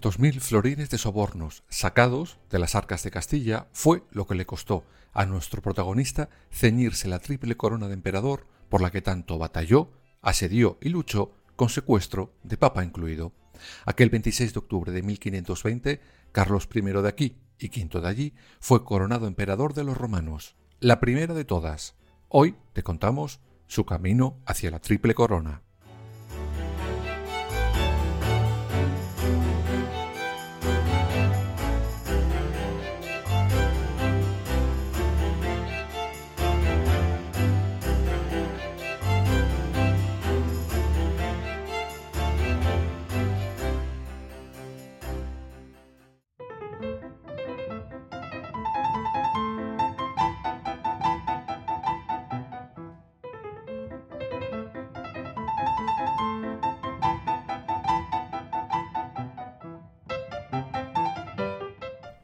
800.000 florines de sobornos sacados de las arcas de Castilla fue lo que le costó a nuestro protagonista ceñirse la triple corona de emperador por la que tanto batalló, asedió y luchó con secuestro de papa incluido. Aquel 26 de octubre de 1520, Carlos I de aquí y V de allí fue coronado emperador de los romanos, la primera de todas. Hoy te contamos su camino hacia la triple corona.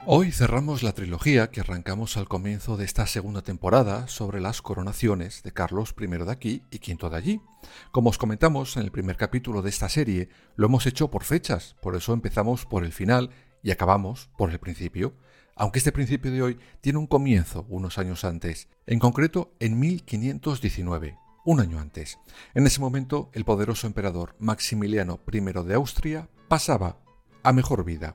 Hoy cerramos la trilogía que arrancamos al comienzo de esta segunda temporada sobre las coronaciones de Carlos I de aquí y V de allí. Como os comentamos en el primer capítulo de esta serie, lo hemos hecho por fechas, por eso empezamos por el final y acabamos por el principio, aunque este principio de hoy tiene un comienzo unos años antes, en concreto en 1519 un año antes. En ese momento, el poderoso emperador Maximiliano I de Austria pasaba a mejor vida.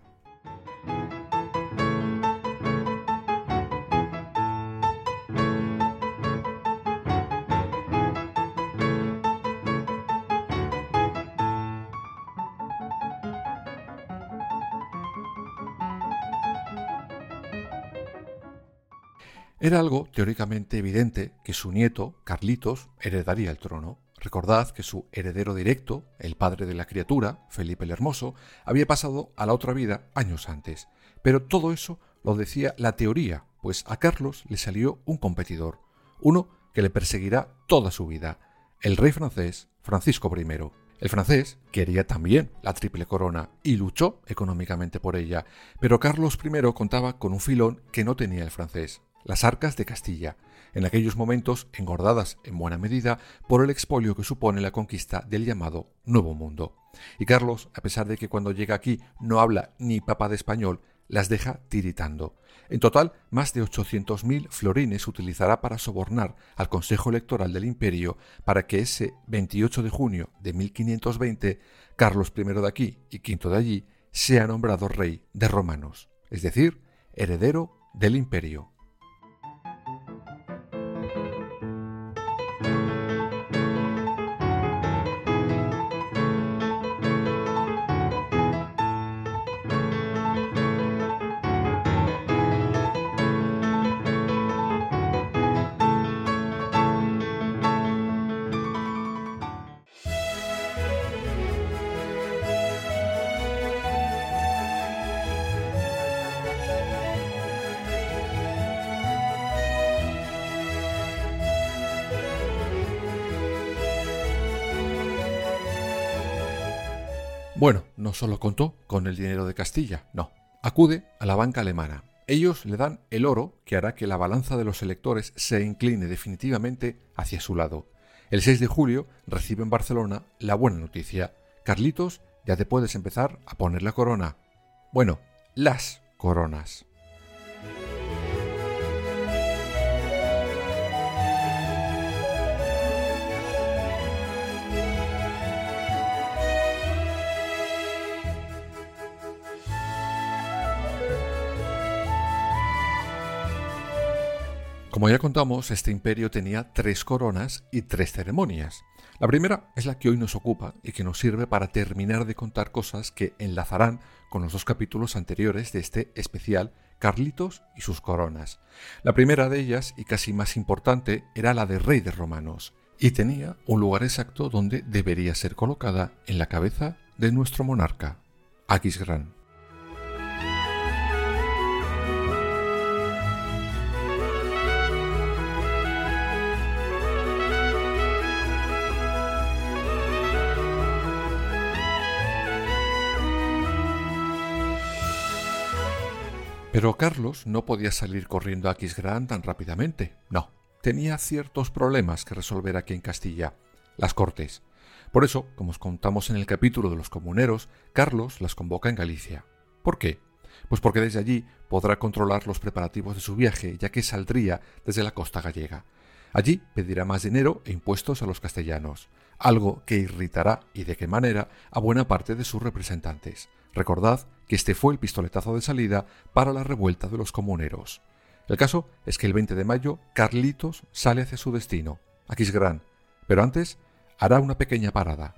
Era algo teóricamente evidente que su nieto, Carlitos, heredaría el trono. Recordad que su heredero directo, el padre de la criatura, Felipe el Hermoso, había pasado a la otra vida años antes. Pero todo eso lo decía la teoría, pues a Carlos le salió un competidor, uno que le perseguirá toda su vida, el rey francés Francisco I. El francés quería también la triple corona y luchó económicamente por ella, pero Carlos I contaba con un filón que no tenía el francés, las arcas de Castilla, en aquellos momentos engordadas en buena medida por el expolio que supone la conquista del llamado Nuevo Mundo. Y Carlos, a pesar de que cuando llega aquí no habla ni papa de español, las deja tiritando. En total, más de 800.000 florines utilizará para sobornar al Consejo Electoral del Imperio para que ese 28 de junio de 1520 Carlos I de aquí y V de allí sea nombrado rey de romanos, es decir, heredero del imperio. Bueno, no solo contó con el dinero de Castilla, no. Acude a la banca alemana. Ellos le dan el oro que hará que la balanza de los electores se incline definitivamente hacia su lado. El 6 de julio recibe en Barcelona la buena noticia. Carlitos, ya te puedes empezar a poner la corona. Bueno, las coronas. Como ya contamos, este imperio tenía tres coronas y tres ceremonias. La primera es la que hoy nos ocupa y que nos sirve para terminar de contar cosas que enlazarán con los dos capítulos anteriores de este especial Carlitos y sus coronas. La primera de ellas, y casi más importante, era la de rey de romanos, y tenía un lugar exacto donde debería ser colocada en la cabeza de nuestro monarca, Aquisgrán. Pero Carlos no podía salir corriendo a Aquisgrán tan rápidamente. No, tenía ciertos problemas que resolver aquí en Castilla, las Cortes. Por eso, como os contamos en el capítulo de los comuneros, Carlos las convoca en Galicia. ¿Por qué? Pues porque desde allí podrá controlar los preparativos de su viaje, ya que saldría desde la costa gallega. Allí pedirá más dinero e impuestos a los castellanos, algo que irritará y de qué manera a buena parte de sus representantes. Recordad que este fue el pistoletazo de salida para la revuelta de los comuneros. El caso es que el 20 de mayo Carlitos sale hacia su destino, Aquisgrán, pero antes hará una pequeña parada.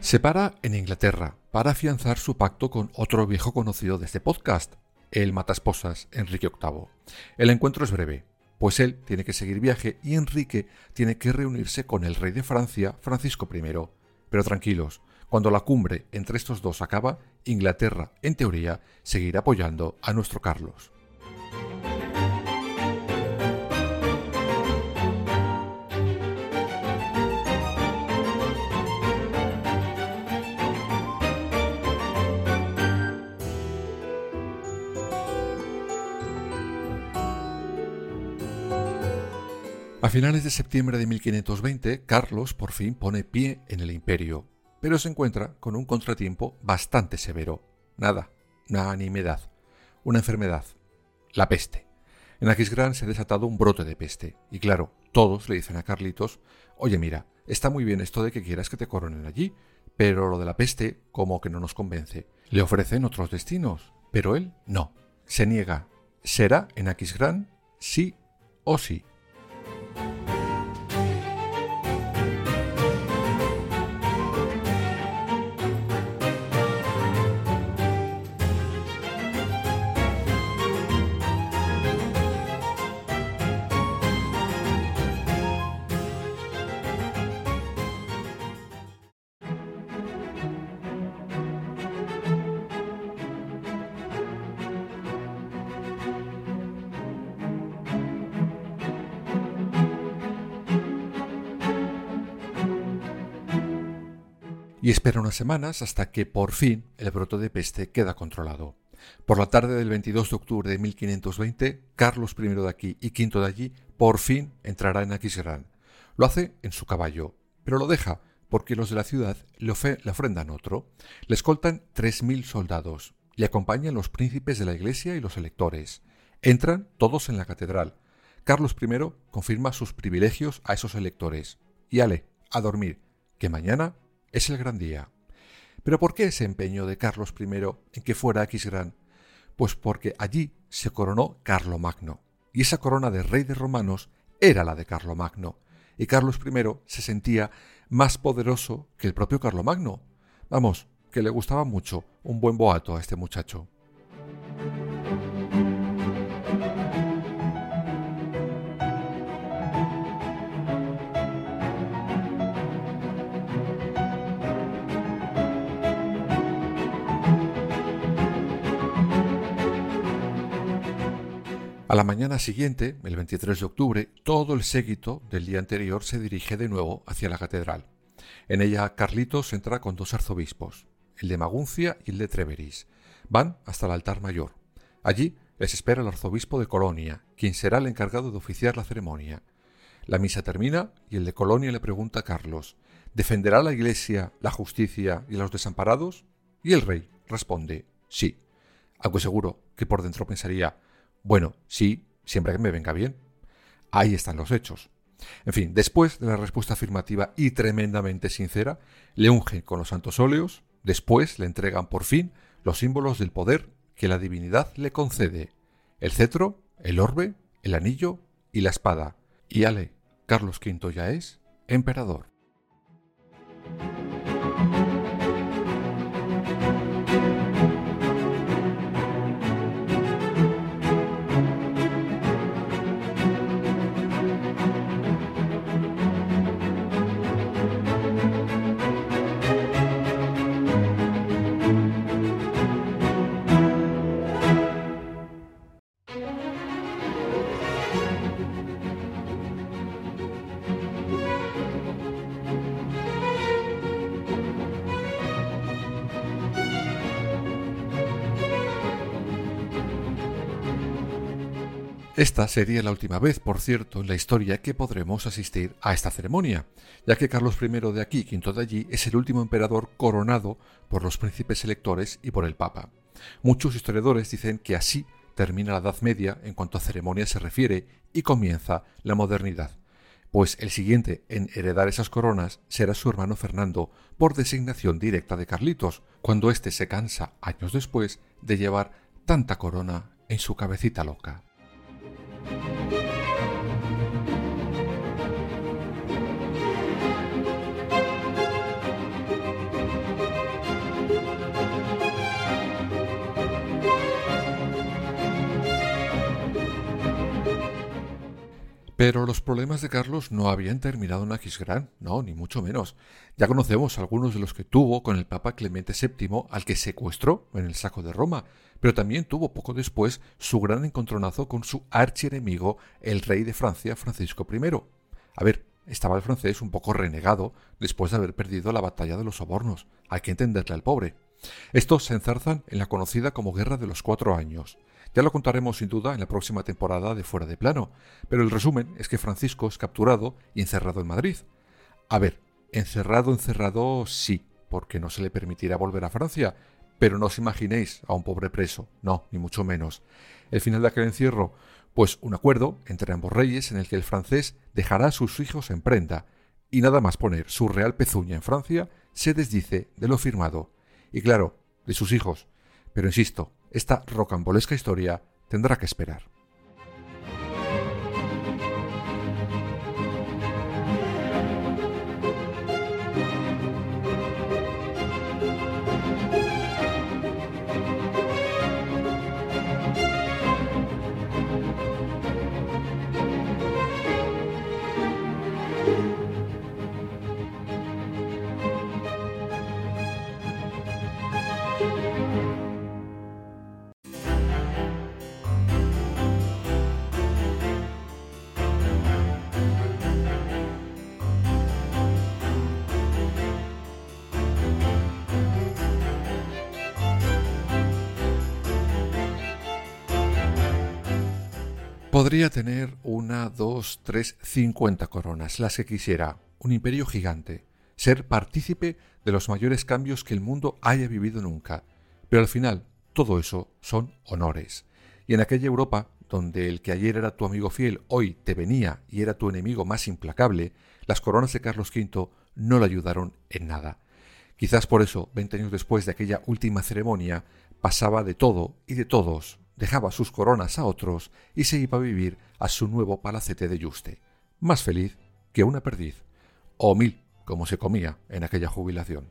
Se para en Inglaterra para afianzar su pacto con otro viejo conocido de este podcast, el matasposas Enrique VIII. El encuentro es breve, pues él tiene que seguir viaje y Enrique tiene que reunirse con el rey de Francia, Francisco I. Pero tranquilos, cuando la cumbre entre estos dos acaba, Inglaterra, en teoría, seguirá apoyando a nuestro Carlos. A finales de septiembre de 1520, Carlos por fin pone pie en el imperio, pero se encuentra con un contratiempo bastante severo. Nada, una animedad, una enfermedad, la peste. En Aquisgrán se ha desatado un brote de peste, y claro, todos le dicen a Carlitos, oye mira, está muy bien esto de que quieras que te coronen allí, pero lo de la peste como que no nos convence. Le ofrecen otros destinos, pero él no, se niega. Será en Aquisgrán sí o sí. Y espera unas semanas hasta que por fin el brote de peste queda controlado. Por la tarde del 22 de octubre de 1520, Carlos I de aquí y V de allí por fin entrará en Aquisgrán. Lo hace en su caballo, pero lo deja porque los de la ciudad le, ofrendan otro. Le escoltan 3.000 soldados, le acompañan los príncipes de la iglesia y los electores. Entran todos en la catedral. Carlos I confirma sus privilegios a esos electores. Y ale, a dormir, que mañana es el gran día. ¿Pero por qué ese empeño de Carlos I en que fuera Aquisgrán? Pues porque allí se coronó Carlomagno, y esa corona de rey de romanos era la de Carlomagno, y Carlos I se sentía más poderoso que el propio Carlomagno. Vamos, que le gustaba mucho un buen boato a este muchacho. A la mañana siguiente, el 23 de octubre, todo el séquito del día anterior se dirige de nuevo hacia la catedral. En ella Carlitos entra con dos arzobispos, el de Maguncia y el de Treveris. Van hasta el altar mayor. Allí les espera el arzobispo de Colonia, quien será el encargado de oficiar la ceremonia. La misa termina y el de Colonia le pregunta a Carlos, ¿defenderá la Iglesia, la justicia y los desamparados? Y el rey responde sí, aunque seguro que por dentro pensaría, bueno, sí, siempre que me venga bien. Ahí están los hechos. En fin, después de la respuesta afirmativa y tremendamente sincera, le ungen con los santos óleos, después le entregan por fin los símbolos del poder que la divinidad le concede, el cetro, el orbe, el anillo y la espada. Y ale, Carlos V ya es emperador. Esta sería la última vez, por cierto, en la historia que podremos asistir a esta ceremonia, ya que Carlos I de aquí, V de allí, es el último emperador coronado por los príncipes electores y por el Papa. Muchos historiadores dicen que así termina la Edad Media en cuanto a ceremonia se refiere y comienza la modernidad, pues el siguiente en heredar esas coronas será su hermano Fernando por designación directa de Carlitos, cuando éste se cansa años después de llevar tanta corona en su cabecita loca. Pero los problemas de Carlos no habían terminado en Aquisgrán, no, ni mucho menos. Ya conocemos algunos de los que tuvo con el Papa Clemente VII, al que secuestró en el saco de Roma, pero también tuvo poco después su gran encontronazo con su archienemigo, el rey de Francia, Francisco I. A ver, estaba el francés un poco renegado después de haber perdido la batalla de los sobornos. Hay que entenderle al pobre. Estos se enzarzan en la conocida como Guerra de los Cuatro Años. Ya lo contaremos sin duda en la próxima temporada de Fuera de Plano, pero el resumen es que Francisco es capturado y encerrado en Madrid. A ver, encerrado, encerrado, sí, porque no se le permitirá volver a Francia, pero no os imaginéis a un pobre preso, no, ni mucho menos. El final de aquel encierro, pues un acuerdo entre ambos reyes en el que el francés dejará a sus hijos en prenda, y nada más poner su real pezuña en Francia, se desdice de lo firmado. Y claro, de sus hijos. Pero insisto, esta rocambolesca historia tendrá que esperar. Podría tener una, dos, tres, cincuenta coronas, las que quisiera, un imperio gigante, ser partícipe de los mayores cambios que el mundo haya vivido nunca. Pero al final, todo eso son honores. Y en aquella Europa, donde el que ayer era tu amigo fiel, hoy te venía y era tu enemigo más implacable, las coronas de Carlos V no le ayudaron en nada. Quizás por eso, veinte años después de aquella última ceremonia, pasaba de todo y de todos dejaba sus coronas a otros y se iba a vivir a su nuevo palacete de Yuste, más feliz que una perdiz, o mil, como se comía en aquella jubilación.